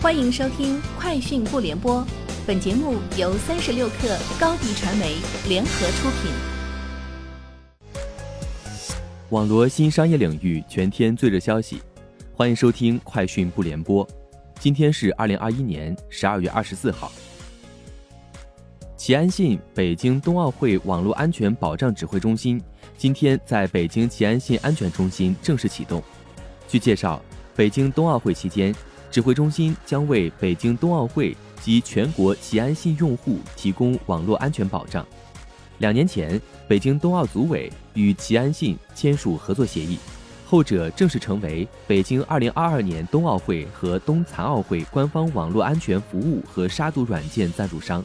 欢迎收听《快讯不联播》，本节目由三十六克高低传媒联合出品。网罗新商业领域全天最热消息，欢迎收听《快讯不联播》。今天是二零二一年十二月二十四号。齐安信北京冬奥会网络安全保障指挥中心今天在北京齐安信安全中心正式启动。据介绍，北京冬奥会期间，指挥中心将为北京冬奥会及全国齐安信用户提供网络安全保障。两年前，北京冬奥组委与齐安信签署合作协议，后者正式成为北京2022年冬奥会和冬残奥会官方网络安全服务和杀毒软件赞助商。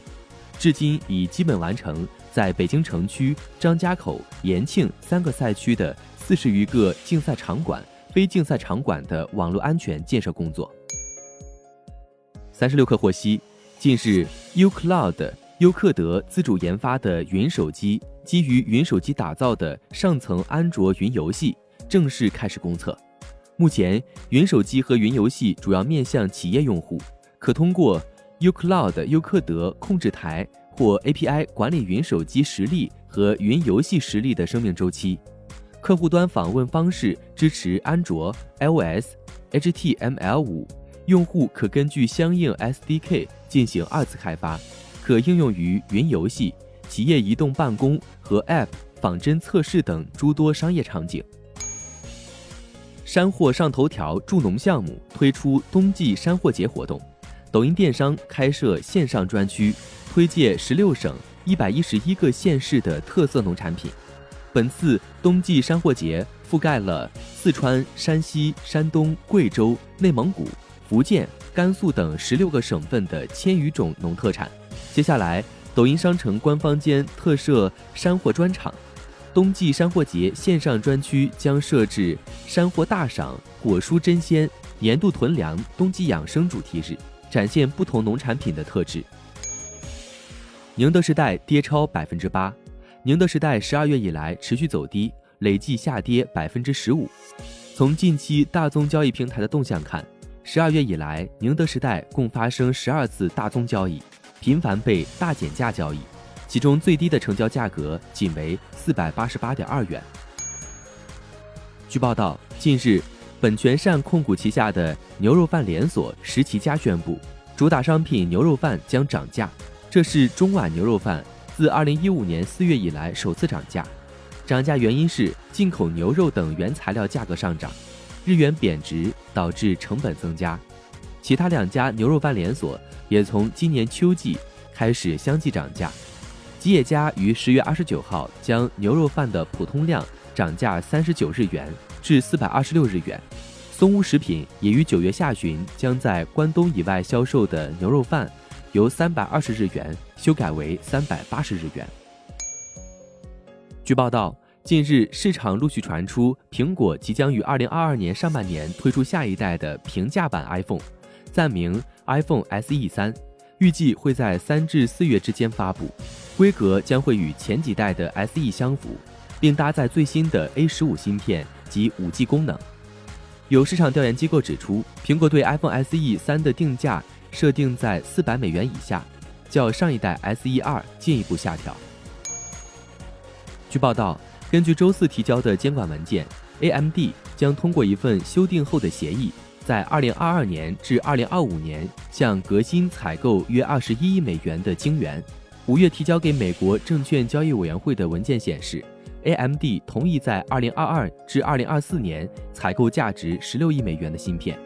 至今已基本完成在北京城区、张家口、延庆三个赛区的四十余个竞赛场馆。非竞赛场馆的网络安全建设工作。三十六氪获悉，近日，uCloud 优客德自主研发的云手机基于云手机打造的上层安卓云游戏正式开始公测。目前，云手机和云游戏主要面向企业用户，可通过 uCloud 优客德控制台或 API 管理云手机实力和云游戏实力的生命周期。客户端访问方式支持安卓、iOS、HTML5，用户可根据相应 SDK 进行二次开发，可应用于云游戏、企业移动办公和 App 仿真测试等诸多商业场景。山货上头条助农项目推出冬季山货节活动，抖音电商开设线上专区，推介十六省一百一十一个县市的特色农产品。本次冬季山货节覆盖了四川、山西、山东、贵州、内蒙古、福建、甘肃等十六个省份的千余种农特产。接下来，抖音商城官方间特设山货专场，冬季山货节线上专区将设置山货大赏、果蔬真鲜、年度囤粮、冬季养生主题日，展现不同农产品的特质。宁德时代跌超百分之八。宁德时代十二月以来持续走低，累计下跌百分之十五。从近期大宗交易平台的动向看，十二月以来，宁德时代共发生十二次大宗交易，频繁被大减价交易，其中最低的成交价格仅为四百八十八点二元。据报道，近日，本泉善控股旗下的牛肉饭连锁石岐家宣布，主打商品牛肉饭将涨价，这是中碗牛肉饭。自二零一五年四月以来首次涨价，涨价原因是进口牛肉等原材料价格上涨，日元贬值导致成本增加。其他两家牛肉饭连锁也从今年秋季开始相继涨价。吉野家于十月二十九号将牛肉饭的普通量涨价三十九日元至四百二十六日元。松屋食品也于九月下旬将在关东以外销售的牛肉饭。由三百二十日元修改为三百八十日元。据报道，近日市场陆续传出，苹果即将于二零二二年上半年推出下一代的平价版 iPhone，暂名 iPhone SE 三，预计会在三至四月之间发布，规格将会与前几代的 SE 相符，并搭载最新的 A 十五芯片及五 G 功能。有市场调研机构指出，苹果对 iPhone SE 三的定价。设定在四百美元以下，较上一代 SE 二进一步下调。据报道，根据周四提交的监管文件，AMD 将通过一份修订后的协议，在二零二二年至二零二五年向革新采购约二十一亿美元的晶圆。五月提交给美国证券交易委员会的文件显示，AMD 同意在二零二二至二零二四年采购价值十六亿美元的芯片。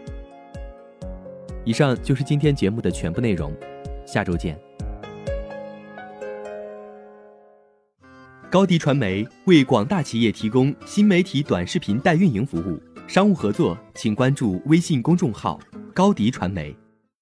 以上就是今天节目的全部内容，下周见。高迪传媒为广大企业提供新媒体短视频代运营服务，商务合作请关注微信公众号高迪传媒。